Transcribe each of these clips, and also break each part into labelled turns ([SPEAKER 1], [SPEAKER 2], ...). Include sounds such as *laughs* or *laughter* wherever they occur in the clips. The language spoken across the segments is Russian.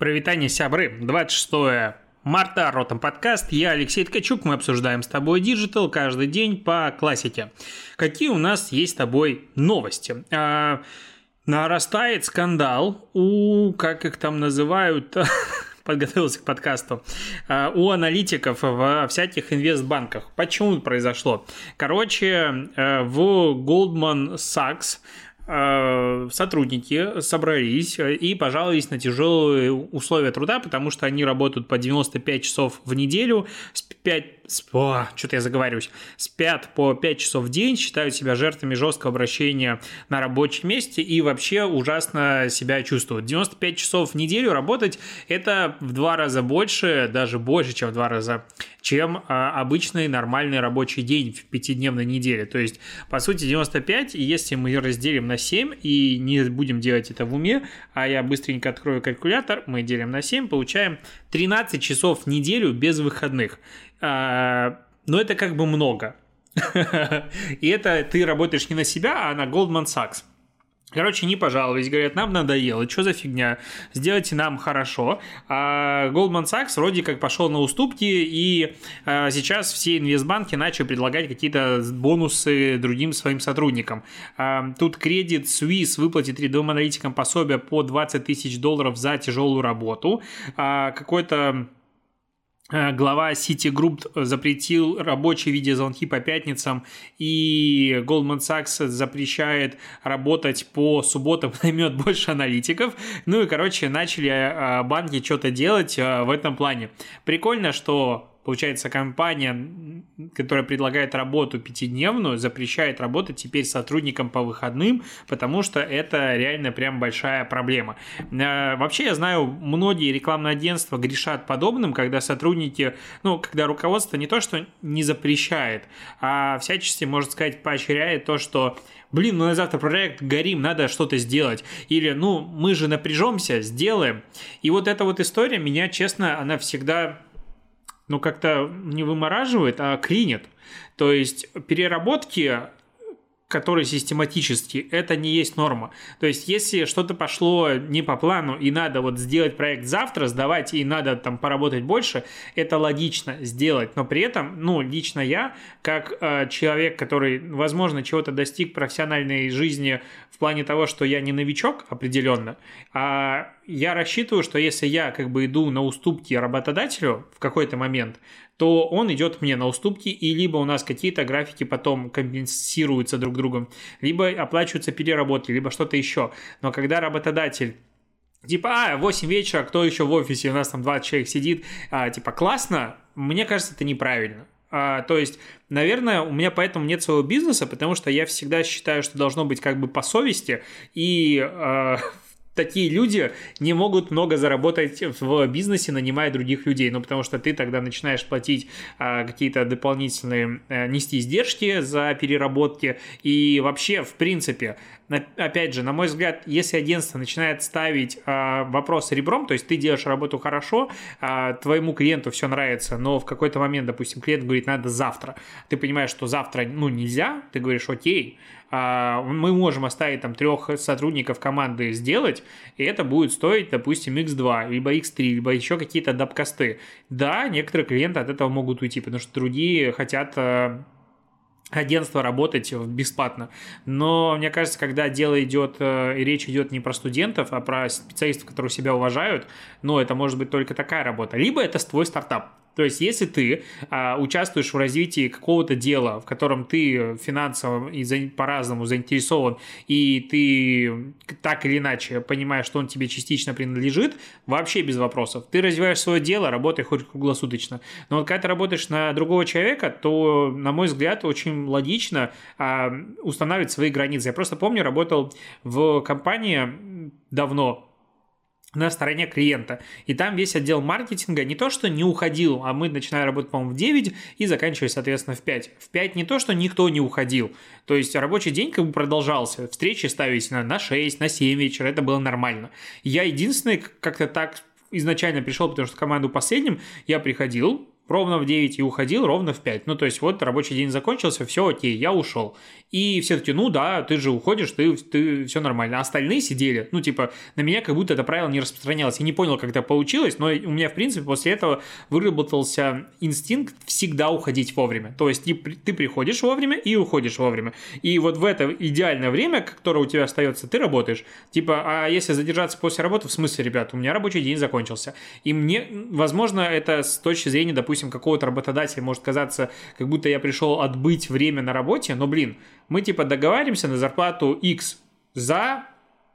[SPEAKER 1] Прывітанне сябры, 26 марта, Ротом подкаст, я Алексей Ткачук, мы обсуждаем с тобой digital каждый день по классике. Какие у нас есть с тобой новости? А, нарастает скандал у, как их там называют, *laughs* подготовился к подкасту, а, у аналитиков во всяких инвестбанках. Почему это произошло? Короче, э, в Goldman Sachs сотрудники собрались и пожаловались на тяжелые условия труда, потому что они работают по 95 часов в неделю, 5, о, что-то я заговариваюсь, спят по 5 часов в день, считают себя жертвами жесткого обращения на рабочем месте и вообще ужасно себя чувствуют. 95 часов в неделю работать – это в два раза больше, даже больше, чем в два раза чем а, обычный нормальный рабочий день в пятидневной неделе. То есть, по сути, 95, и если мы разделим на 7 и не будем делать это в уме, а я быстренько открою калькулятор, мы делим на 7, получаем 13 часов в неделю без выходных. А, но это как бы много. *laughs* И это ты работаешь не на себя, а на Goldman Sachs. Короче, не пожаловались, говорят, нам надоело, что за фигня, сделайте нам хорошо. А Goldman Sachs вроде как пошел на уступки, и а, сейчас все инвестбанки начали предлагать какие-то бонусы другим своим сотрудникам. А, тут кредит Swiss выплатит рядовым аналитикам пособие по 20 тысяч долларов за тяжелую работу. А, какой-то Э, глава Citigroup запретил рабочие видеозвонки по пятницам, и Goldman Sachs запрещает работать по субботам, *laughs* наймет больше аналитиков. Ну и, короче, начали э, банки что-то делать э, в этом плане. Прикольно, что Получается, компания, которая предлагает работу пятидневную, запрещает работать теперь сотрудникам по выходным, потому что это реально прям большая проблема. Э, вообще, я знаю, многие рекламные агентства грешат подобным, когда сотрудники, ну, когда руководство не то, что не запрещает, а всячески, можно сказать, поощряет то, что блин, ну на завтра проект горим, надо что-то сделать. Или, ну, мы же напряжемся, сделаем. И вот эта вот история меня, честно, она всегда ну, как-то не вымораживает, а клинит. То есть переработки которые систематически, это не есть норма. То есть, если что-то пошло не по плану, и надо вот сделать проект завтра, сдавать, и надо там поработать больше, это логично сделать. Но при этом, ну, лично я, как э, человек, который, возможно, чего-то достиг профессиональной жизни в плане того, что я не новичок определенно, а я рассчитываю, что если я как бы иду на уступки работодателю в какой-то момент, то он идет мне на уступки, и либо у нас какие-то графики потом компенсируются друг другом, либо оплачиваются переработки, либо что-то еще. Но когда работодатель Типа, а, 8 вечера, кто еще в офисе, у нас там 20 человек сидит, а, типа, классно, мне кажется, это неправильно. А, то есть, наверное, у меня поэтому нет своего бизнеса, потому что я всегда считаю, что должно быть как бы по совести, и а, *laughs* такие люди не могут много заработать в бизнесе, нанимая других людей, ну, потому что ты тогда начинаешь платить а, какие-то дополнительные, а, нести издержки за переработки, и вообще, в принципе, опять же, на мой взгляд, если агентство начинает ставить а, вопрос ребром, то есть ты делаешь работу хорошо, а, твоему клиенту все нравится, но в какой-то момент, допустим, клиент говорит, надо завтра, ты понимаешь, что завтра, ну, нельзя, ты говоришь, окей, а, мы можем оставить там трех сотрудников команды сделать, и это будет стоить, допустим, X2, либо X3, либо еще какие-то дапкасты. Да, некоторые клиенты от этого могут уйти, потому что другие хотят агентство работать бесплатно. Но мне кажется, когда дело идет, э, и речь идет не про студентов, а про специалистов, которые себя уважают, ну, это может быть только такая работа. Либо это твой стартап. То есть, если ты а, участвуешь в развитии какого-то дела, в котором ты финансово и за, по-разному заинтересован, и ты так или иначе понимаешь, что он тебе частично принадлежит, вообще без вопросов. Ты развиваешь свое дело, работай хоть круглосуточно. Но вот когда ты работаешь на другого человека, то, на мой взгляд, очень логично а, устанавливать свои границы. Я просто помню, работал в компании давно, на стороне клиента. И там весь отдел маркетинга не то, что не уходил, а мы начинали работать, по-моему, в 9 и заканчивали, соответственно, в 5. В 5 не то, что никто не уходил. То есть рабочий день как бы продолжался. Встречи ставились на, на 6, на 7 вечера, это было нормально. Я единственный как-то так изначально пришел, потому что команду последним я приходил, ровно в 9 и уходил ровно в 5. Ну, то есть вот рабочий день закончился, все окей, я ушел. И все таки ну да, ты же уходишь, ты, ты все нормально. А остальные сидели, ну, типа, на меня как будто это правило не распространялось. Я не понял, как это получилось, но у меня, в принципе, после этого выработался инстинкт всегда уходить вовремя. То есть ты, ты приходишь вовремя и уходишь вовремя. И вот в это идеальное время, которое у тебя остается, ты работаешь. Типа, а если задержаться после работы, в смысле, ребят, у меня рабочий день закончился. И мне, возможно, это с точки зрения, допустим, какого-то работодателя может казаться, как будто я пришел отбыть время на работе, но, блин, мы типа договариваемся на зарплату X за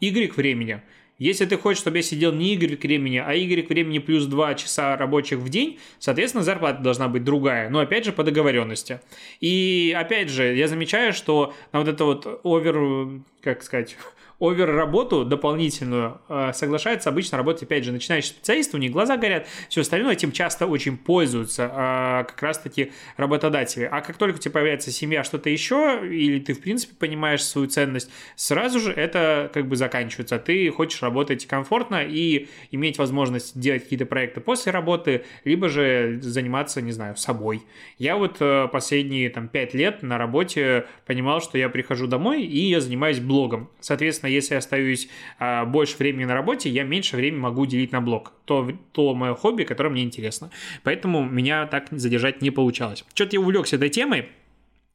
[SPEAKER 1] Y времени. Если ты хочешь, чтобы я сидел не Y времени, а Y времени плюс 2 часа рабочих в день, соответственно, зарплата должна быть другая, но опять же по договоренности. И опять же, я замечаю, что на вот это вот овер, как сказать, овер-работу дополнительную э, соглашаются обычно работать, опять же, начинающие специалисты, у них глаза горят, все остальное, этим часто очень пользуются э, как раз-таки работодатели. А как только у тебя появляется семья, что-то еще, или ты, в принципе, понимаешь свою ценность, сразу же это как бы заканчивается. Ты хочешь работать комфортно и иметь возможность делать какие-то проекты после работы, либо же заниматься, не знаю, собой. Я вот э, последние там пять лет на работе понимал, что я прихожу домой и я занимаюсь блогом. Соответственно, Соответственно, если я остаюсь а, больше времени на работе, я меньше времени могу уделить на блог. То, то мое хобби, которое мне интересно. Поэтому меня так задержать не получалось. Что-то я увлекся этой темой.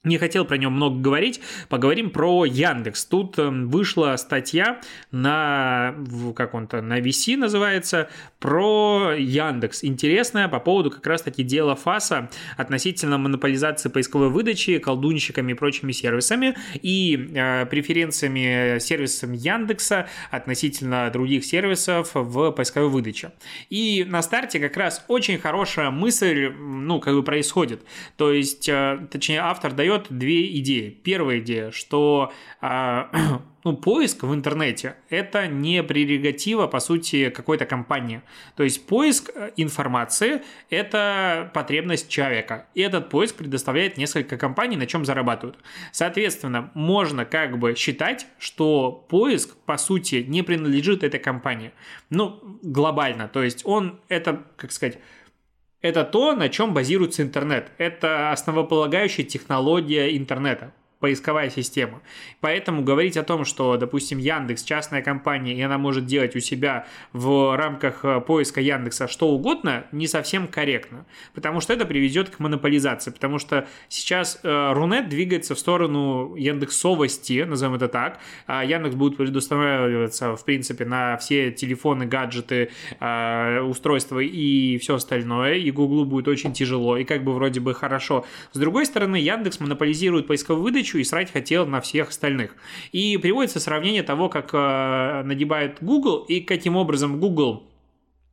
[SPEAKER 1] Не хотел про него много говорить, поговорим про Яндекс. Тут эм, вышла статья на, как он-то, на VC называется, про Яндекс. Интересная по поводу как раз-таки дела ФАСа относительно монополизации поисковой выдачи колдунщиками и прочими сервисами и э, преференциями сервисам Яндекса относительно других сервисов в поисковой выдаче. И на старте как раз очень хорошая мысль, ну, как бы происходит. То есть, э, точнее, автор дает дает две идеи. Первая идея, что а, *clears throat* ну, поиск в интернете – это не прерогатива, по сути, какой-то компании. То есть поиск э, информации – это потребность человека. И этот поиск предоставляет несколько компаний, на чем зарабатывают. Соответственно, можно как бы считать, что поиск, по сути, не принадлежит этой компании. Ну, глобально. То есть он – это, как сказать, это то, на чем базируется интернет. Это основополагающая технология интернета поисковая система. Поэтому говорить о том, что, допустим, Яндекс частная компания, и она может делать у себя в рамках э, поиска Яндекса что угодно, не совсем корректно. Потому что это приведет к монополизации. Потому что сейчас э, Рунет двигается в сторону Яндексовости, назовем это так. А Яндекс будет предустанавливаться, в принципе, на все телефоны, гаджеты, э, устройства и все остальное. И Гуглу будет очень тяжело. И как бы вроде бы хорошо. С другой стороны, Яндекс монополизирует поисковую выдачу, тысячу и срать хотел на всех остальных. И приводится сравнение того, как э, нагибает Google и каким образом Google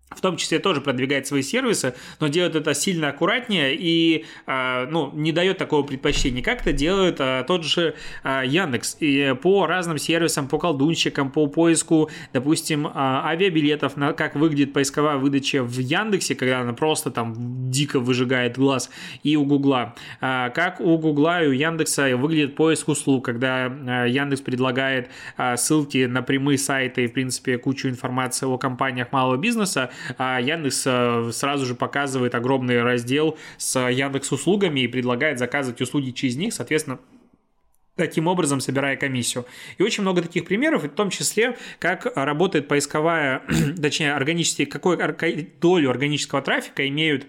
[SPEAKER 1] в том числе тоже продвигает свои сервисы, но делает это сильно аккуратнее и э, ну, не дает такого предпочтения, как это делает э, тот же э, Яндекс. И по разным сервисам, по колдунщикам, по поиску, допустим, авиабилетов, на, как выглядит поисковая выдача в Яндексе, когда она просто там дико выжигает глаз, и у Гугла. Как у Гугла и у Яндекса выглядит поиск услуг, когда Яндекс предлагает ссылки на прямые сайты и, в принципе, кучу информации о компаниях малого бизнеса, а Яндекс э, сразу же показывает огромный раздел с Яндекс услугами и предлагает заказывать услуги через них, соответственно, таким образом собирая комиссию. И очень много таких примеров, в том числе, как работает поисковая, *clears throat* точнее, органические, какую долю органического трафика имеют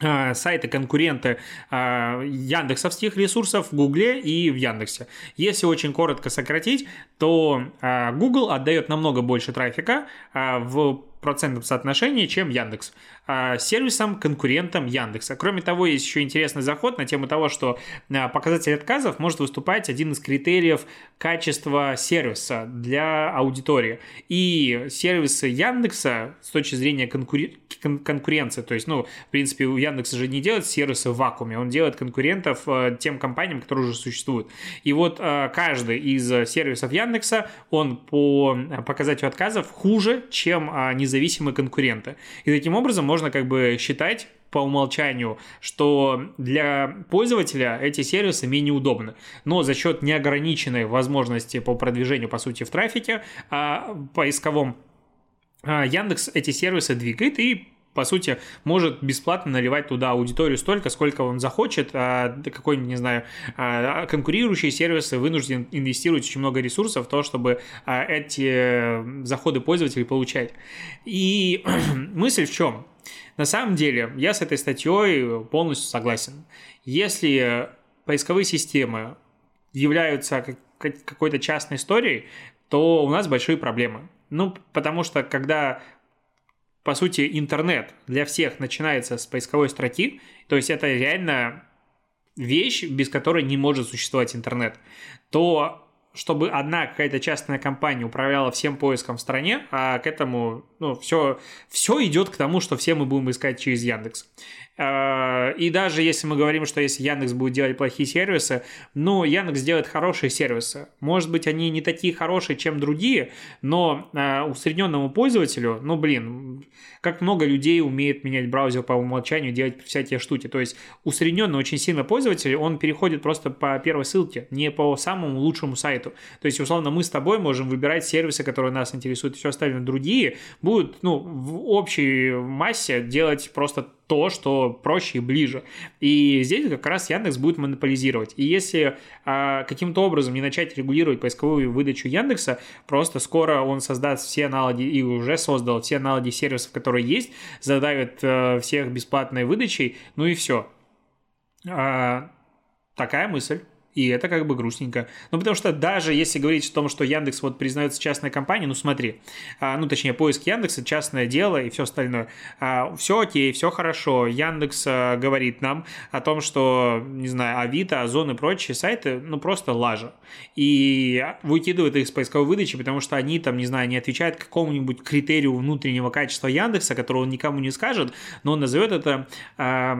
[SPEAKER 1] сайты конкуренты а, яндексовских ресурсов в Гугле и в Яндексе. Если очень коротко сократить, то а, Google отдает намного больше трафика в процентном соотношении, чем Яндекс. А, сервисом, конкурентом Яндекса. Кроме того, есть еще интересный заход на тему того, что а, показатель отказов может выступать один из критериев качества сервиса для аудитории. И сервисы Яндекса с точки зрения конкур... конкуренции, то есть, ну, в принципе, у Яндекса же не делает сервисы в вакууме, он делает конкурентов а, тем компаниям, которые уже существуют. И вот каждый из сервисов Яндекса, он по показателю отказов хуже, чем не независимые конкуренты. И таким образом можно как бы считать по умолчанию, что для пользователя эти сервисы менее удобны. Но за счет неограниченной возможности по продвижению, по сути, в трафике, а поисковом Яндекс эти сервисы двигает и по сути, может бесплатно наливать туда аудиторию столько, сколько он захочет, а какой-нибудь, не знаю, а, конкурирующие сервисы вынуждены инвестировать очень много ресурсов в то, чтобы а, эти заходы пользователей получать. И *clears throat* мысль в чем? На самом деле, я с этой статьей полностью согласен. Если поисковые системы являются какой-то частной историей, то у нас большие проблемы. Ну, потому что когда по сути, интернет для всех начинается с поисковой строки, то есть это реально вещь, без которой не может существовать интернет, то чтобы одна какая-то частная компания управляла всем поиском в стране, а к этому, ну, все, все идет к тому, что все мы будем искать через Яндекс. А, и даже если мы говорим, что если Яндекс будет делать плохие сервисы, ну, Яндекс делает хорошие сервисы. Может быть, они не такие хорошие, чем другие, но а, усредненному пользователю, ну, блин, как много людей умеет менять браузер по умолчанию, делать всякие штуки. То есть усредненный очень сильно пользователь, он переходит просто по первой ссылке, не по самому лучшему сайту. То есть, условно, мы с тобой можем выбирать сервисы, которые нас интересуют, и все остальное другие будут, ну, в общей массе делать просто то, что проще и ближе. И здесь как раз Яндекс будет монополизировать. И если а, каким-то образом не начать регулировать поисковую выдачу Яндекса, просто скоро он создаст все аналоги и уже создал все аналоги сервисов, которые есть, задавит а, всех бесплатной выдачей, ну и все. А, такая мысль. И это как бы грустненько. Ну, потому что даже если говорить о том, что Яндекс вот признается частной компанией, ну, смотри, а, ну, точнее, поиск Яндекса, частное дело и все остальное. А, все окей, все хорошо. Яндекс а, говорит нам о том, что, не знаю, Авито, Озон и прочие сайты, ну, просто лажа. И выкидывают их с поисковой выдачи, потому что они там, не знаю, не отвечают какому-нибудь критерию внутреннего качества Яндекса, которого он никому не скажет, но он назовет это а,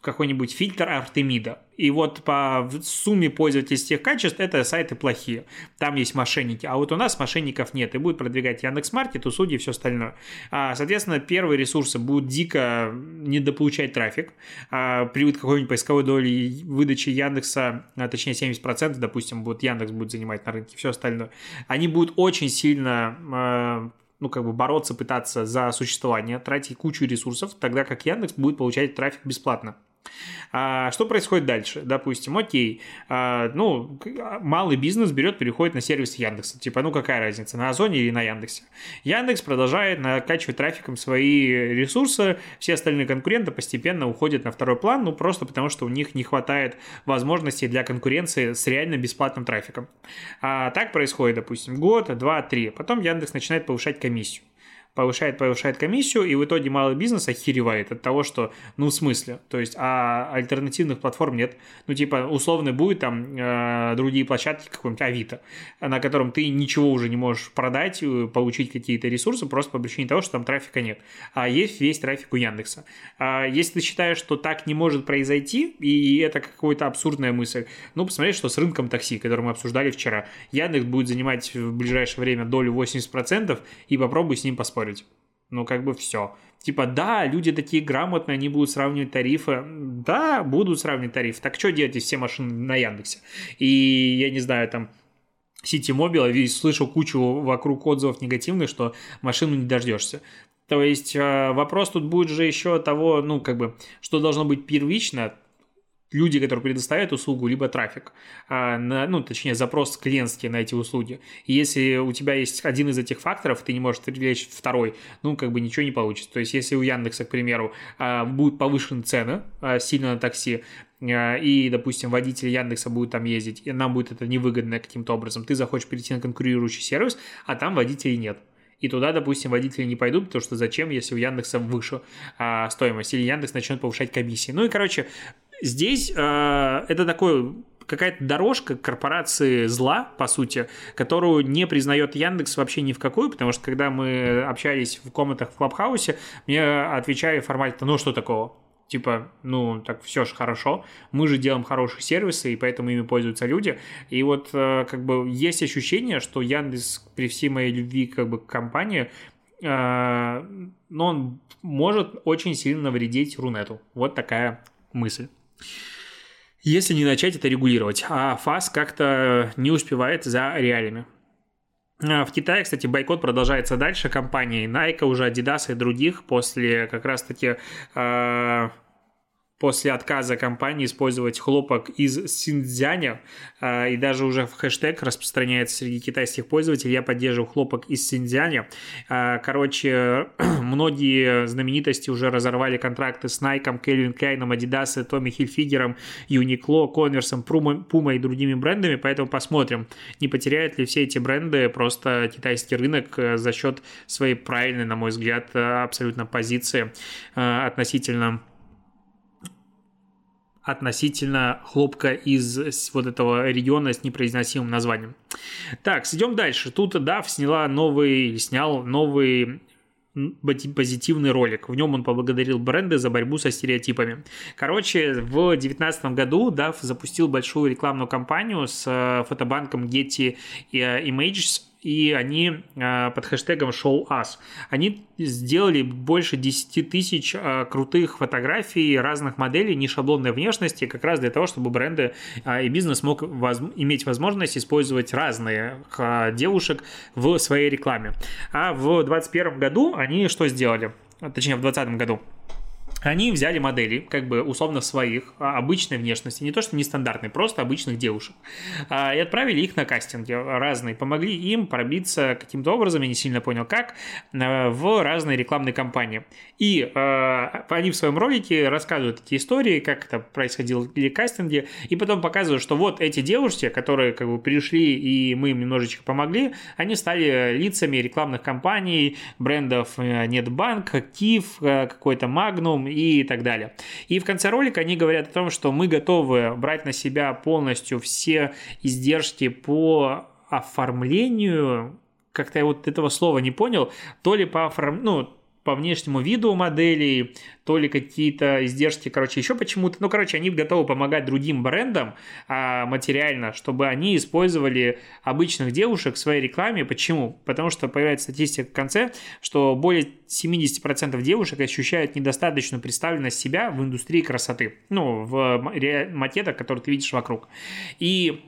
[SPEAKER 1] какой-нибудь фильтр Артемида. И вот по сумме пользовательских качеств это сайты плохие. Там есть мошенники. А вот у нас мошенников нет. И будет продвигать Яндекс.Маркет, услуги и все остальное. А, соответственно, первые ресурсы будут дико недополучать трафик. А, при какой-нибудь поисковой доли выдачи Яндекса, а, точнее 70%, допустим, будет Яндекс будет занимать на рынке, все остальное. Они будут очень сильно ну, как бы бороться, пытаться за существование, тратить кучу ресурсов, тогда как Яндекс будет получать трафик бесплатно. А, что происходит дальше? Допустим, окей, а, ну, малый бизнес берет, переходит на сервис Яндекса. Типа, ну какая разница, на Озоне или на Яндексе? Яндекс продолжает накачивать трафиком свои ресурсы, все остальные конкуренты постепенно уходят на второй план, ну просто потому, что у них не хватает возможностей для конкуренции с реально бесплатным трафиком. А так происходит, допустим, год, два, три. Потом Яндекс начинает повышать комиссию повышает, повышает комиссию, и в итоге малый бизнес охеревает от того, что, ну, в смысле, то есть, а альтернативных платформ нет. Ну, типа, условно будет там э, другие площадки, какой-нибудь Авито, на котором ты ничего уже не можешь продать, э, получить какие-то ресурсы, просто по причине того, что там трафика нет. А есть весь трафик у Яндекса. А если ты считаешь, что так не может произойти, и это какая-то абсурдная мысль, ну, посмотри, что с рынком такси, который мы обсуждали вчера. Яндекс будет занимать в ближайшее время долю 80%, и попробуй с ним поспорить спорить. Ну, как бы все. Типа, да, люди такие грамотные, они будут сравнивать тарифы. Да, будут сравнивать тарифы. Так что делать, все машины на Яндексе? И, я не знаю, там, Сити Мобила, слышу кучу вокруг отзывов негативных, что машину не дождешься. То есть э, вопрос тут будет же еще того, ну, как бы, что должно быть первично, люди, которые предоставляют услугу, либо трафик, а, на, ну, точнее, запрос клиентский на эти услуги. И если у тебя есть один из этих факторов, ты не можешь привлечь второй, ну, как бы ничего не получится. То есть, если у Яндекса, к примеру, а, будут повышены цены а, сильно на такси, и, допустим, водитель Яндекса будет там ездить, и нам будет это невыгодно каким-то образом, ты захочешь перейти на конкурирующий сервис, а там водителей нет и туда, допустим, водители не пойдут, потому что зачем, если у Яндекса выше а, стоимость, или Яндекс начнет повышать комиссии. Ну и, короче, Здесь э, это такой какая-то дорожка корпорации зла, по сути, которую не признает Яндекс вообще ни в какую, потому что когда мы общались в комнатах в Клабхаусе, мне отвечали формально, ну что такого? Типа, ну, так все же хорошо, мы же делаем хорошие сервисы, и поэтому ими пользуются люди. И вот э, как бы есть ощущение, что Яндекс при всей моей любви как бы к компании, э, но он может очень сильно навредить Рунету. Вот такая мысль если не начать это регулировать, а ФАС как-то не успевает за реалиями. В Китае, кстати, бойкот продолжается дальше компании Nike, уже Adidas и других после как раз-таки э, после отказа компании использовать хлопок из Синьцзяня, а, и даже уже в хэштег распространяется среди китайских пользователей, я поддерживаю хлопок из Синьцзяня. А, короче, *clears throat* многие знаменитости уже разорвали контракты с Nike, Кельвин Кляйном, Adidas, Томми Хильфигером, Uniqlo, Converse, Puma и другими брендами, поэтому посмотрим, не потеряют ли все эти бренды просто китайский рынок э, за счет своей правильной, на мой взгляд, э, абсолютно позиции э, относительно относительно хлопка из вот этого региона с непроизносимым названием. Так, идем дальше. Тут DAF сняла новый, снял новый позитивный ролик. В нем он поблагодарил бренды за борьбу со стереотипами. Короче, в 2019 году DAF запустил большую рекламную кампанию с э, фотобанком Getty Images и они э, под хэштегом Show Us. Они сделали больше 10 тысяч э, крутых фотографий разных моделей, не шаблонной внешности, как раз для того, чтобы бренды э, и бизнес мог воз... иметь возможность использовать разные девушек в своей рекламе. А в 2021 году они что сделали? Точнее, в 2020 году они взяли модели, как бы условно своих, а, обычной внешности, не то что нестандартной, просто обычных девушек, а, и отправили их на кастинги разные, помогли им пробиться каким-то образом, я не сильно понял как, в разные рекламные кампании. И они в своем ролике рассказывают эти истории, как это происходило или кастинги, и потом показывают, что вот эти девушки, которые как бы пришли, и мы им немножечко помогли, они стали лицами рекламных кампаний, брендов э, Нетбанк, Киев, э, какой-то Магнум и так далее. И в конце ролика они говорят о том, что мы готовы брать на себя полностью все издержки по оформлению как-то я вот этого слова не понял, то ли по оформ... ну, по внешнему виду моделей, то ли какие-то издержки, короче, еще почему-то. Ну, короче, они готовы помогать другим брендам а, материально, чтобы они использовали обычных девушек в своей рекламе. Почему? Потому что появляется статистика в конце, что более 70% девушек ощущают недостаточную представленность себя в индустрии красоты. Ну, в макетах, которые ты видишь вокруг. И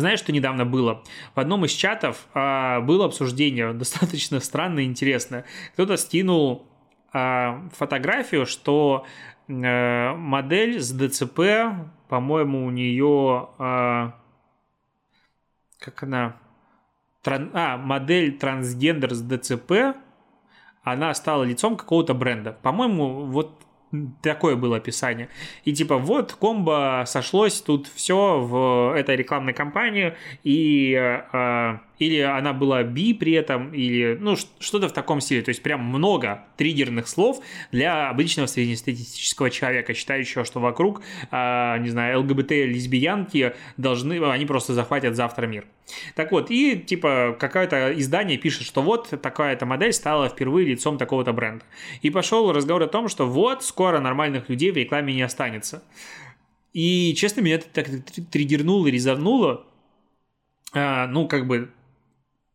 [SPEAKER 1] знаешь, что недавно было? В одном из чатов а, было обсуждение *laughs* достаточно странное и интересное. Кто-то скинул а, фотографию, что а, модель с ДЦП, по-моему, у нее... А, как она... Тран, а, модель трансгендер с ДЦП, она стала лицом какого-то бренда. По-моему, вот Такое было описание. И типа вот комбо сошлось тут все в этой рекламной кампании, и э, или она была би при этом, или ну что-то в таком стиле. То есть прям много триггерных слов для обычного среднестатистического человека, считающего, что вокруг, э, не знаю, ЛГБТ-лесбиянки должны, они просто захватят завтра мир. Так вот, и типа какое-то издание пишет, что вот такая-то модель стала впервые лицом такого-то бренда. И пошел разговор о том, что вот скоро нормальных людей в рекламе не останется. И, честно, меня это так триггернуло и резануло. А, ну, как бы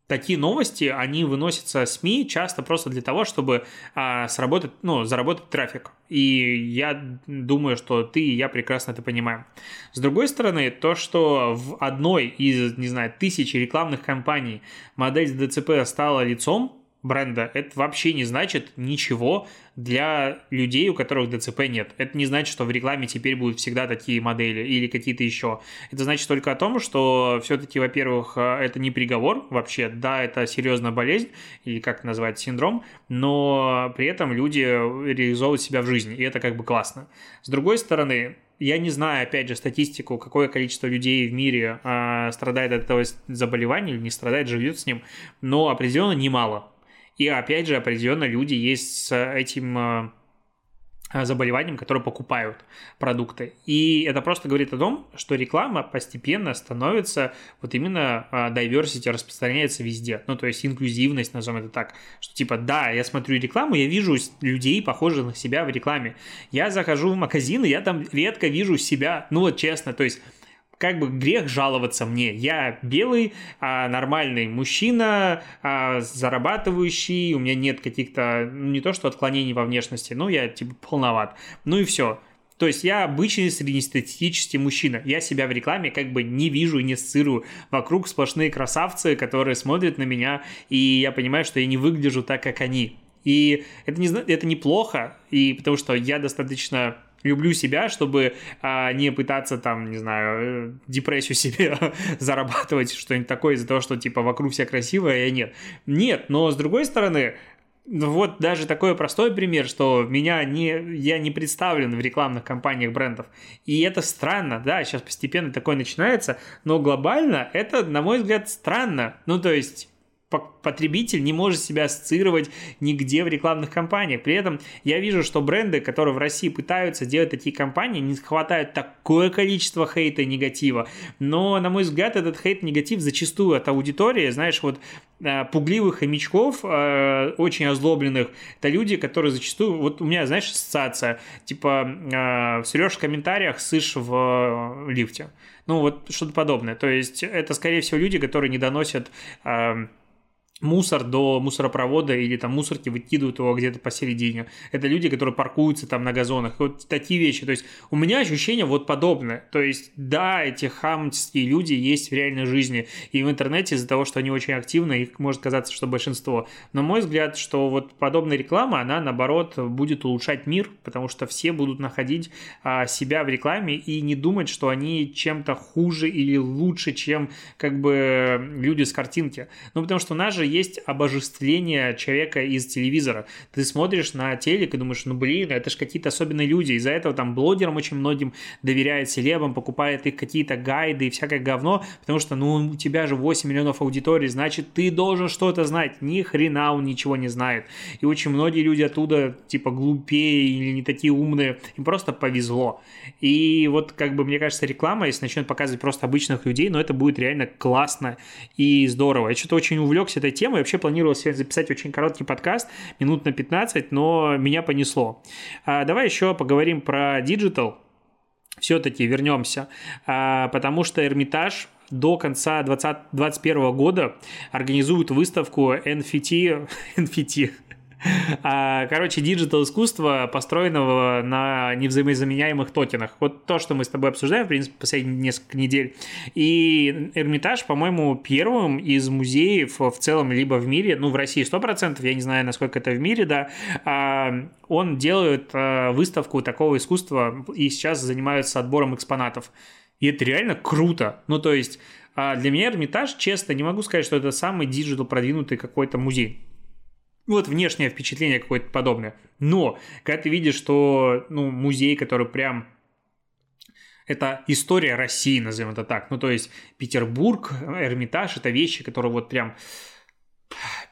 [SPEAKER 1] такие новости, они выносятся СМИ часто просто для того, чтобы а, сработать, ну, заработать трафик. И я думаю, что ты и я прекрасно это понимаем. С другой стороны, то, что в одной из, не знаю, тысячи рекламных кампаний модель ДЦП стала лицом, бренда, это вообще не значит ничего для людей, у которых ДЦП нет. Это не значит, что в рекламе теперь будут всегда такие модели или какие-то еще. Это значит только о том, что все-таки, во-первых, э, это не приговор вообще, да, это серьезная болезнь, или как назвать, синдром, но при этом люди реализовывают себя в жизни, и это как бы классно. С другой стороны, я не знаю, опять же, статистику, какое количество людей в мире э, страдает от этого заболевания или не страдает, живет с ним, но определенно немало. И опять же, определенно люди есть с этим э, заболеванием, которые покупают продукты. И это просто говорит о том, что реклама постепенно становится вот именно э, diversity распространяется везде. Ну, то есть инклюзивность, назовем это так. Что типа, да, я смотрю рекламу, я вижу людей, похожих на себя в рекламе. Я захожу в магазин, и я там редко вижу себя, ну вот честно, то есть как бы грех жаловаться мне. Я белый, а, нормальный мужчина, а, зарабатывающий, у меня нет каких-то, ну, не то что отклонений во внешности, ну, я типа полноват. Ну и все. То есть я обычный среднестатистический мужчина. Я себя в рекламе как бы не вижу и не ассоциирую. Вокруг сплошные красавцы, которые смотрят на меня, и я понимаю, что я не выгляжу так, как они. И это, не, это неплохо, и потому что я достаточно люблю себя, чтобы а, не пытаться там, не знаю, э, депрессию *laughs* себе зарабатывать, что-нибудь такое из-за того, что типа вокруг все красивое, а я нет. Нет, но с другой стороны, ну вот даже такой простой пример, что меня не, я не представлен в рекламных кампаниях брендов. И это странно, да, сейчас постепенно такое начинается, но глобально это, на мой взгляд, странно. Ну, то есть потребитель не может себя ассоциировать нигде в рекламных кампаниях. При этом я вижу, что бренды, которые в России пытаются делать такие кампании, не хватает такое количество хейта и негатива. Но, на мой взгляд, этот хейт негатив зачастую от аудитории, знаешь, вот э, пугливых хомячков, э, очень озлобленных, это люди, которые зачастую, вот у меня, знаешь, ассоциация, типа, э, срешь в комментариях, сышь в лифте. Ну, вот что-то подобное. То есть это, скорее всего, люди, которые не доносят мусор до мусоропровода или там мусорки выкидывают его где-то посередине. Это люди, которые паркуются там на газонах. Вот такие вещи. То есть у меня ощущение вот подобное. То есть да, эти хамские люди есть в реальной жизни. И в интернете из-за того, что они очень активны, их может казаться, что большинство. Но мой взгляд, что вот подобная реклама, она наоборот будет улучшать мир, потому что все будут находить а, себя в рекламе и не думать, что они чем-то хуже или лучше, чем как бы люди с картинки. Ну, потому что у нас же есть обожествление человека из телевизора. Ты смотришь на телек и думаешь, ну блин, это же какие-то особенные люди. Из-за этого там блогерам очень многим доверяет селебам, покупает их какие-то гайды и всякое говно, потому что, ну, у тебя же 8 миллионов аудитории, значит, ты должен что-то знать. Ни хрена он ничего не знает. И очень многие люди оттуда, типа, глупее или не такие умные. Им просто повезло. И вот, как бы, мне кажется, реклама, если начнет показывать просто обычных людей, но ну, это будет реально классно и здорово. Я что-то очень увлекся этой темой, тему. Я вообще планировал сегодня записать очень короткий подкаст, минут на 15, но меня понесло. А, давай еще поговорим про digital. Все-таки вернемся, а, потому что Эрмитаж до конца 2021 года организует выставку NFT, NFT *laughs* *laughs* короче, digital искусство, построенного на невзаимозаменяемых токенах. Вот то, что мы с тобой обсуждаем, в принципе, последние несколько недель. И Эрмитаж, по-моему, первым из музеев в целом либо в мире, ну, в России 100%, я не знаю, насколько это в мире, да, а, он делает а, выставку такого искусства и сейчас занимаются отбором экспонатов. И это реально круто. Ну, то есть, для меня Эрмитаж, честно, не могу сказать, что это самый digital продвинутый какой-то музей вот внешнее впечатление какое-то подобное. Но, когда ты видишь, что ну, музей, который прям это история России, назовем это так. Ну, то есть Петербург, Эрмитаж – это вещи, которые вот прям...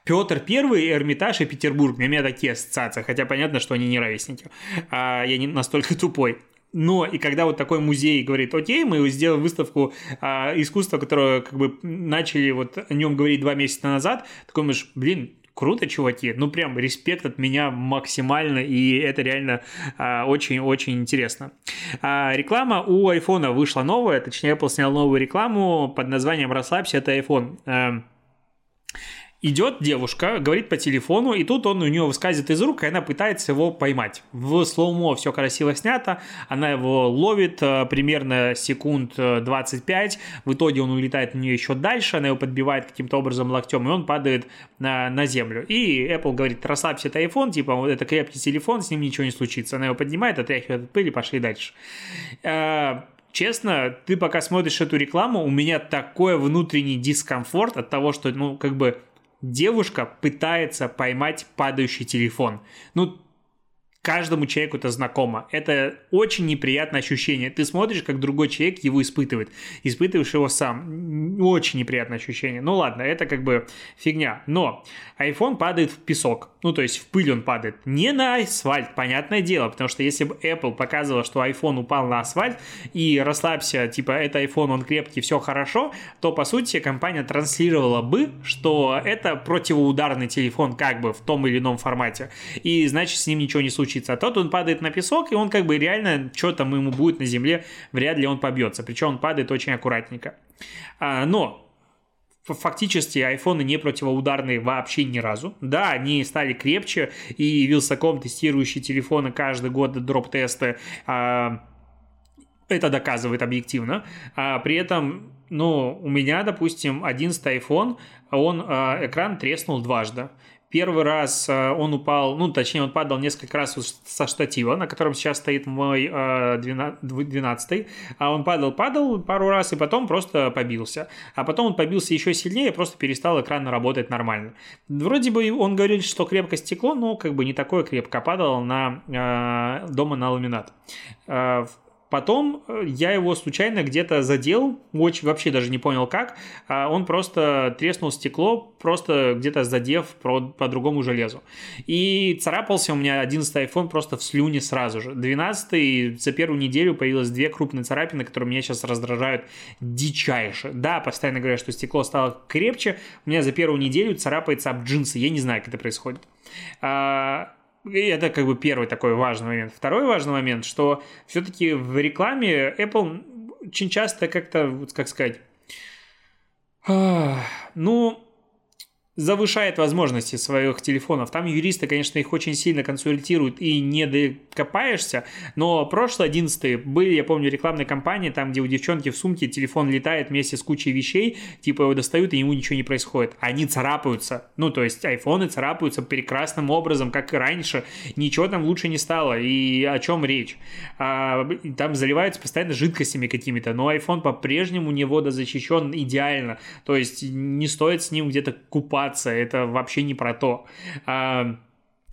[SPEAKER 1] Петр Первый, Эрмитаж и Петербург. Для меня такие ассоциации, хотя понятно, что они не ровесники. А я не настолько тупой. Но и когда вот такой музей говорит, окей, мы сделаем выставку а, искусства, которое как бы начали вот о нем говорить два месяца назад, такой думаешь, блин, круто, чуваки. Ну, прям респект от меня максимально, и это реально а, очень-очень интересно. А, реклама у айфона вышла новая, точнее, Apple снял новую рекламу под названием «Расслабься, это iPhone». Идет девушка, говорит по телефону, и тут он у нее выскальзывает из рук, и она пытается его поймать. В slow-mo все красиво снято, она его ловит э, примерно секунд 25, э, в итоге он улетает на нее еще дальше, она его подбивает каким-то образом локтем, и он падает на, на землю. И Apple говорит, расслабься, это iPhone, типа, вот это крепкий телефон, с ним ничего не случится. Она его поднимает, отряхивает от пыли, пошли дальше э, честно, ты пока смотришь эту рекламу, у меня такой внутренний дискомфорт от того, что, ну, как бы девушка пытается поймать падающий телефон. Ну, каждому человеку это знакомо. Это очень неприятное ощущение. Ты смотришь, как другой человек его испытывает. Испытываешь его сам. Очень неприятное ощущение. Ну ладно, это как бы фигня. Но iPhone падает в песок. Ну, то есть в пыль он падает. Не на асфальт, понятное дело. Потому что если бы Apple показывала, что iPhone упал на асфальт и расслабься, типа, это iPhone, он крепкий, все хорошо, то, по сути, компания транслировала бы, что это противоударный телефон как бы в том или ином формате. И значит, с ним ничего не случится случится. А тот он падает на песок, и он как бы реально, что там ему будет на земле, вряд ли он побьется. Причем он падает очень аккуратненько. А, но фактически айфоны не противоударные вообще ни разу. Да, они стали крепче, и Вилсаком, тестирующий телефоны каждый год дроп-тесты, а, это доказывает объективно. А при этом, ну, у меня, допустим, 11 iPhone, он а, экран треснул дважды. Первый раз а, он упал, ну, точнее, он падал несколько раз со штатива, на котором сейчас стоит мой 12 а он падал, падал пару раз и потом просто побился. А потом он побился еще сильнее, просто перестал экран работать нормально. Вроде бы он говорил, что крепко стекло, но как бы не такое крепко падал на дома на ламинат. Потом э, я его случайно где-то задел, очень вообще даже не понял как. А он просто треснул стекло, просто где-то задев по, по другому железу. И царапался у меня 11 iPhone просто в слюне сразу же. 12 за первую неделю появилось две крупные царапины, которые меня сейчас раздражают дичайше. Да, постоянно говорят, что стекло стало крепче. У меня за первую неделю царапается об джинсы. Я не знаю, как это происходит. И это как бы первый такой важный момент. Второй важный момент, что все-таки в рекламе Apple очень часто как-то, как сказать, ну, завышает возможности своих телефонов. Там юристы, конечно, их очень сильно консультируют и не докопаешься, но прошлые 11 были, я помню, рекламные кампании, там, где у девчонки в сумке телефон летает вместе с кучей вещей, типа его достают, и ему ничего не происходит. Они царапаются. Ну, то есть айфоны царапаются прекрасным образом, как и раньше. Ничего там лучше не стало. И о чем речь? А, там заливаются постоянно жидкостями какими-то, но iPhone по-прежнему не водозащищен идеально. То есть не стоит с ним где-то купаться купаться, это вообще не про то. А,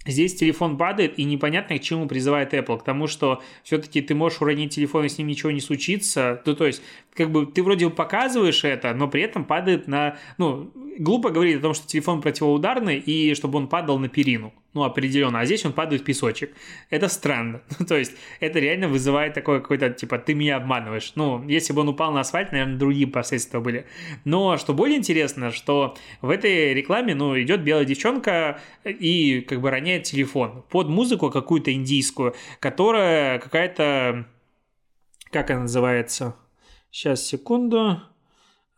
[SPEAKER 1] здесь телефон падает, и непонятно, к чему призывает Apple. К тому, что все-таки ты можешь уронить телефон, и с ним ничего не случится. Ну, то есть, как бы ты вроде показываешь это, но при этом падает на... Ну, глупо говорить о том, что телефон противоударный, и чтобы он падал на перину ну, определенно, а здесь он падает в песочек. Это странно. *laughs* Ну, то есть, это реально вызывает такое какое-то, типа, ты меня обманываешь. Ну, если бы он упал на асфальт, наверное, другие последствия были. Но что более интересно, что в этой рекламе, ну, идет белая девчонка и как бы роняет телефон под музыку какую-то индийскую, которая какая-то, как она называется? Сейчас, секунду.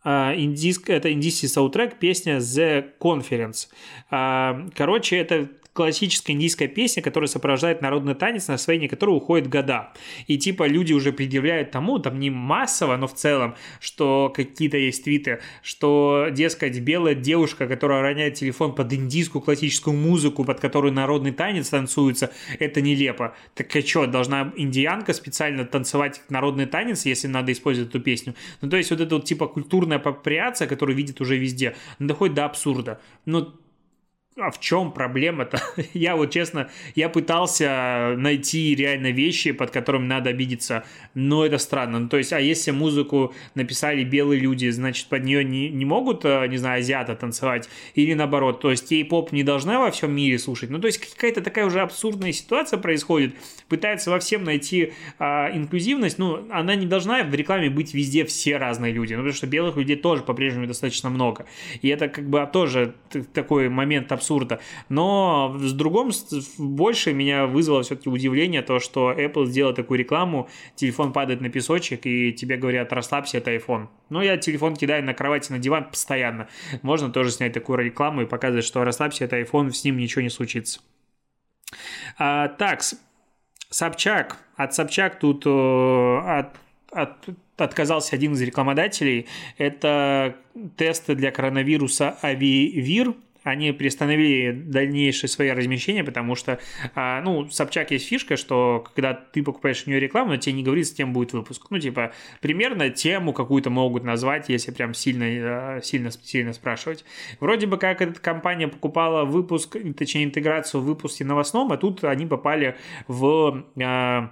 [SPEAKER 1] Uh, индийск, это индийский саундтрек, песня The Conference. Uh, короче, это классическая индийская песня, которая сопровождает народный танец, на освоение которого уходит года. И типа люди уже предъявляют тому, там не массово, но в целом, что какие-то есть твиты, что, дескать, белая девушка, которая роняет телефон под индийскую классическую музыку, под которую народный танец танцуется, это нелепо. Так а что, должна индиянка специально танцевать народный танец, если надо использовать эту песню? Ну, то есть вот эта вот типа культурная апроприация, которую видит уже везде, доходит до абсурда. Ну, а в чем проблема-то? *laughs* я вот честно, я пытался найти реально вещи, под которыми надо обидеться, но это странно. Ну, то есть, а если музыку написали белые люди, значит, под нее не, не могут, э, не знаю, азиаты танцевать? Или наоборот, то есть, кей-поп не должна во всем мире слушать? Ну, то есть, какая-то такая уже абсурдная ситуация происходит, пытается во всем найти а, инклюзивность, ну, она не должна в рекламе быть везде все разные люди, ну, потому что белых людей тоже по-прежнему достаточно много. И это как бы тоже такой момент абсурда. Но с другом больше меня вызвало все-таки удивление то, что Apple сделал такую рекламу, телефон падает на песочек, и тебе говорят, расслабься, это iPhone. Но я телефон кидаю на кровати, на диван постоянно. Можно тоже снять такую рекламу и показать, что расслабься, это iPhone, с ним ничего не случится. А, так, Собчак. От Собчак тут э, от, от, отказался один из рекламодателей. Это тесты для коронавируса Авивир они приостановили дальнейшее свое размещение, потому что, а, ну, Собчак есть фишка, что когда ты покупаешь у нее рекламу, тебе не говорится, тем будет выпуск. Ну, типа, примерно тему какую-то могут назвать, если прям сильно, а, сильно, сильно спрашивать. Вроде бы как эта компания покупала выпуск, точнее, интеграцию в выпуске новостном, а тут они попали в а,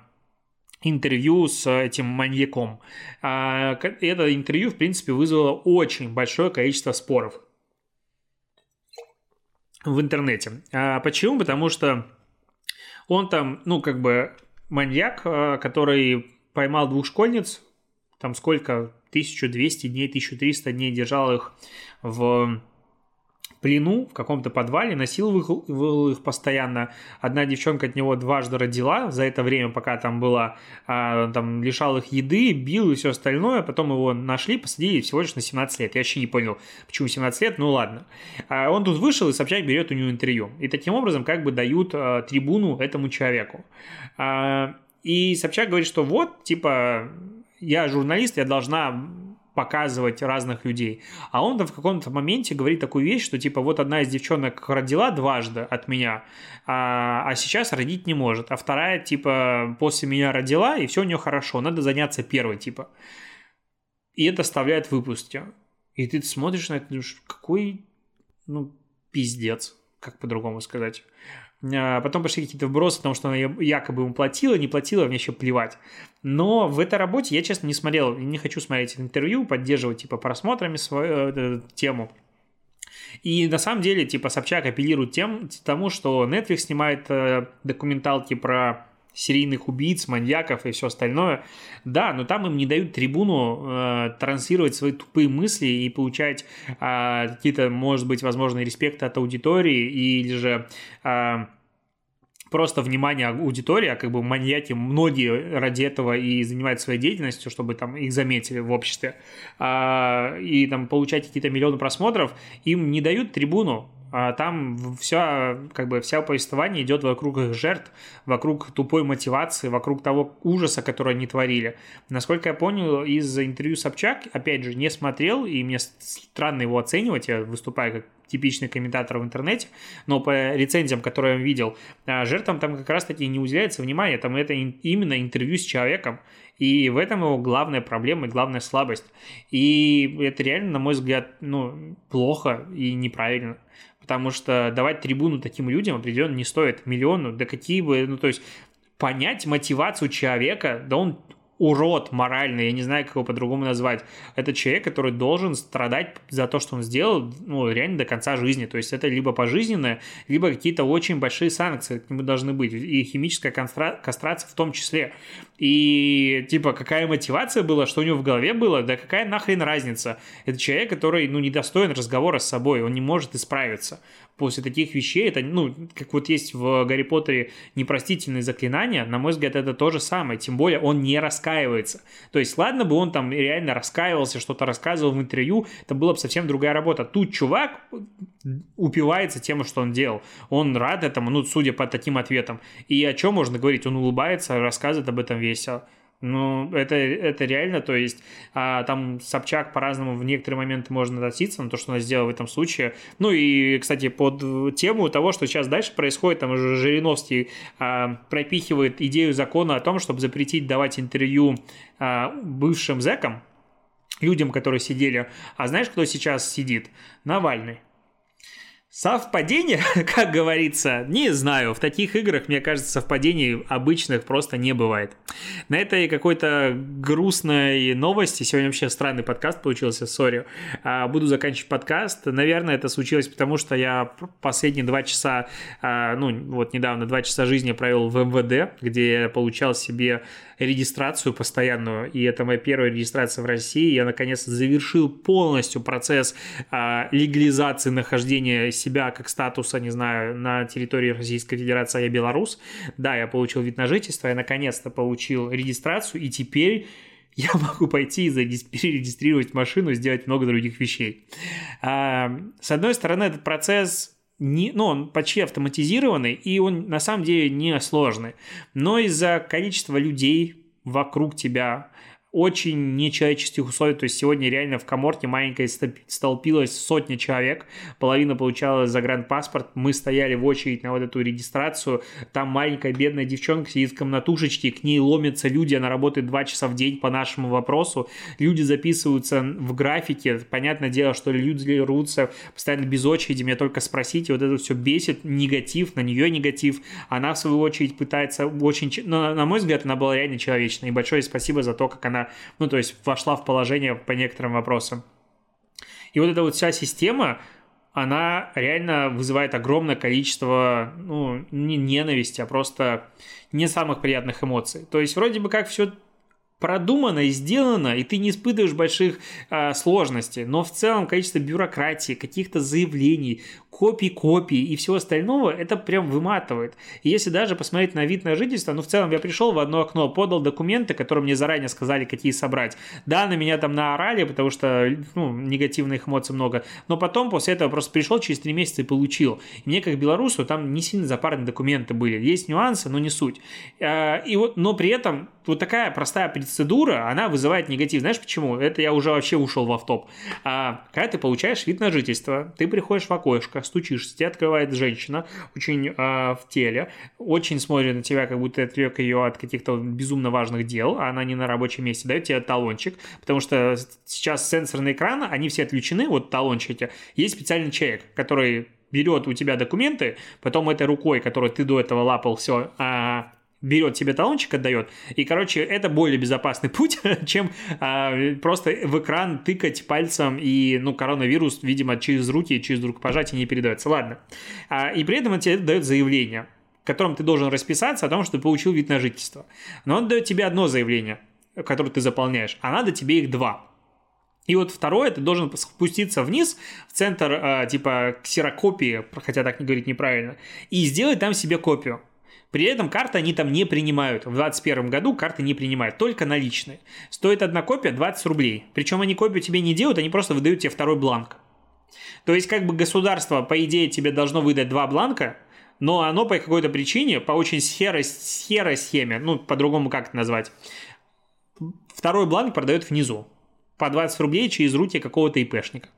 [SPEAKER 1] интервью с этим маньяком. Это интервью, в принципе, вызвало очень большое количество споров в интернете. А почему? Потому что он там, ну, как бы маньяк, а, который поймал двух школьниц, там сколько, 1200 дней, 1300 дней держал их в плену в каком-то подвале, насиловал их постоянно. Одна девчонка от него дважды родила за это время, пока там была, а, там лишал их еды, бил и все остальное. Потом его нашли, посадили всего лишь на 17 лет. Я вообще не понял, почему 17 лет, ну ладно. А он тут вышел, и Собчак берет у него интервью. И таким образом как бы дают а, трибуну этому человеку. И Собчак говорит, что вот, типа, я журналист, я должна показывать разных людей. А он там в каком-то моменте говорит такую вещь, что типа вот одна из девчонок родила дважды от меня, а, а сейчас родить не может, а вторая типа после меня родила, и все у нее хорошо, надо заняться первой типа. И это оставляет выпуске. И ты смотришь на это, думаешь, какой, ну, пиздец, как по-другому сказать. А потом пошли какие-то вбросы, потому что она якобы ему платила, не платила, мне еще плевать. Но в этой работе я, честно, не смотрел, не хочу смотреть интервью, поддерживать, типа, просмотрами свою э, тему. И на самом деле, типа, Собчак апеллирует тем, тому, что Netflix снимает э, документалки про серийных убийц, маньяков и все остальное. Да, но там им не дают трибуну э, транслировать свои тупые мысли и получать э, какие-то, может быть, возможно, респекты от аудитории или же э, просто внимание аудитории, а как бы маньяки многие ради этого и занимаются своей деятельностью, чтобы там их заметили в обществе, а, и там получать какие-то миллионы просмотров, им не дают трибуну, там вся, как бы, вся повествование идет вокруг их жертв, вокруг тупой мотивации, вокруг того ужаса, который они творили. Насколько я понял из интервью Собчак, опять же, не смотрел, и мне странно его оценивать, я выступаю как типичный комментатор в интернете, но по рецензиям, которые я видел, а, жертвам там как раз-таки не уделяется внимания, там это именно интервью с человеком, и в этом его главная проблема и главная слабость. И это реально, на мой взгляд, ну, плохо и неправильно потому что давать трибуну таким людям определенно не стоит миллиону, да какие бы, ну то есть понять мотивацию человека, да он урод моральный, я не знаю, как его по-другому назвать. Это человек, который должен страдать за то, что он сделал, ну, реально до конца жизни. То есть это либо пожизненное, либо какие-то очень большие санкции к нему должны быть. И химическая кастрация в том числе. И, типа, какая мотивация была, что у него в голове было, да какая нахрен разница. Это человек, который, ну, недостоин разговора с собой, он не может исправиться после таких вещей, это, ну, как вот есть в Гарри Поттере непростительные заклинания, на мой взгляд, это то же самое, тем более он не раскаивается. То есть, ладно бы он там реально раскаивался, что-то рассказывал в интервью, это была бы совсем другая работа. Тут чувак упивается тем, что он делал. Он рад этому, ну, судя по таким ответам. И о чем можно говорить? Он улыбается, рассказывает об этом весело. Ну, это, это реально, то есть а, там Собчак по-разному в некоторые моменты можно относиться на то, что она сделала в этом случае. Ну и, кстати, под тему того, что сейчас дальше происходит, там уже Жириновский а, пропихивает идею закона о том, чтобы запретить давать интервью а, бывшим зэкам, людям, которые сидели. А знаешь, кто сейчас сидит? Навальный. Совпадение, *laughs* как говорится, не знаю. В таких играх, мне кажется, совпадений обычных просто не бывает. На этой какой-то грустной новости, сегодня вообще странный подкаст получился, сори, а, буду заканчивать подкаст. Наверное, это случилось потому, что я последние два часа, а, ну вот недавно два часа жизни провел в МВД, где я получал себе регистрацию постоянную, и это моя первая регистрация в России. Я наконец завершил полностью процесс а, легализации нахождения себя как статуса, не знаю, на территории Российской Федерации, а я белорус. Да, я получил вид на жительство, я наконец-то получил регистрацию, и теперь я *laughs* могу пойти и перерегистрировать машину, сделать много других вещей. А, с одной стороны, этот процесс не, ну, он почти автоматизированный, и он на самом деле не сложный. Но из-за количества людей вокруг тебя, очень нечеловеческих условий. То есть сегодня реально в коморте маленькой столпилось сотня человек, половина получала загранпаспорт, мы стояли в очередь на вот эту регистрацию, там маленькая бедная девчонка сидит в комнатушечке, к ней ломятся люди, она работает два часа в день по нашему вопросу, люди записываются в графике, понятное дело, что люди рвутся постоянно без очереди, мне только спросите, вот это все бесит, негатив, на нее негатив, она в свою очередь пытается очень, но на мой взгляд, она была реально человечной, и большое спасибо за то, как она она, ну, то есть вошла в положение по некоторым вопросам. И вот эта вот вся система, она реально вызывает огромное количество, ну, не ненависти, а просто не самых приятных эмоций. То есть вроде бы как все продумано и сделано, и ты не испытываешь больших э, сложностей. Но в целом количество бюрократии, каких-то заявлений, копий копий и всего остального, это прям выматывает. И если даже посмотреть на вид на жительство, ну в целом я пришел в одно окно, подал документы, которые мне заранее сказали, какие собрать. Да, на меня там наорали, потому что ну, негативных эмоций много, но потом после этого просто пришел через три месяца и получил. И мне как белорусу там не сильно запарные документы были. Есть нюансы, но не суть. А, и вот, но при этом вот такая простая процедура, она вызывает негатив. Знаешь почему? Это я уже вообще ушел в автоп. А, когда ты получаешь вид на жительство, ты приходишь в окошко, стучишься, тебе открывает женщина, очень а, в теле, очень смотрит на тебя, как будто ты отвлек ее от каких-то безумно важных дел, а она не на рабочем месте, дает тебе талончик, потому что сейчас сенсорные экраны, они все отключены, вот талончики, есть специальный человек, который берет у тебя документы, потом этой рукой, которой ты до этого лапал все, а, берет тебе талончик, отдает. И, короче, это более безопасный *laughs* путь, чем а, просто в экран тыкать пальцем, и, ну, коронавирус, видимо, через руки, через рукопожатие не передается. Ладно. А, и при этом он тебе дает заявление, в котором ты должен расписаться о том, что ты получил вид на жительство. Но он дает тебе одно заявление, которое ты заполняешь, а надо тебе их два. И вот второе, ты должен спуститься вниз, в центр, э, типа, ксерокопии, хотя так не говорить неправильно, и сделать там себе копию. При этом карты они там не принимают. В 2021 году карты не принимают, только наличные. Стоит одна копия 20 рублей. Причем они копию тебе не делают, они просто выдают тебе второй бланк. То есть как бы государство, по идее, тебе должно выдать два бланка, но оно по какой-то причине, по очень серой, серой схеме, ну, по-другому как это назвать, второй бланк продает внизу. По 20 рублей через руки какого-то ИПшника.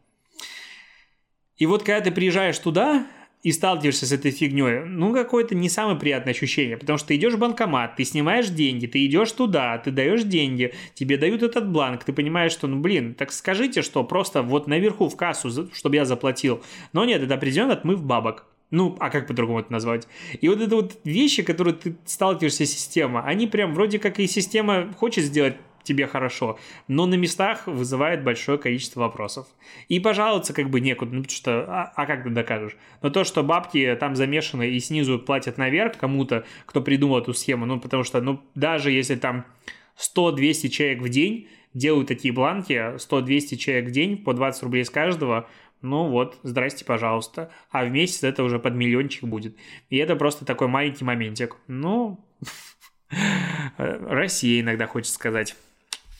[SPEAKER 1] И вот когда ты приезжаешь туда, и сталкиваешься с этой фигней, ну, какое-то не самое приятное ощущение, потому что ты идешь в банкомат, ты снимаешь деньги, ты идешь туда, ты даешь деньги, тебе дают этот бланк, ты понимаешь, что, ну, блин, так скажите, что просто вот наверху в кассу, чтобы я заплатил. Но нет, это определенно отмыв бабок. Ну, а как по-другому это назвать? И вот это вот вещи, которые ты сталкиваешься с системой, они прям вроде как и система хочет сделать тебе хорошо, но на местах вызывает большое количество вопросов. И пожаловаться как бы некуда, ну потому что, а, а как ты докажешь? Но то, что бабки там замешаны и снизу платят наверх кому-то, кто придумал эту схему, ну потому что, ну даже если там 100-200 человек в день делают такие бланки, 100-200 человек в день по 20 рублей с каждого, ну вот, здрасте, пожалуйста. А в месяц это уже под миллиончик будет. И это просто такой маленький моментик. Ну, *laughs* Россия иногда хочется сказать.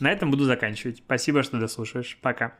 [SPEAKER 1] На этом буду заканчивать. Спасибо, что дослушаешь. Пока.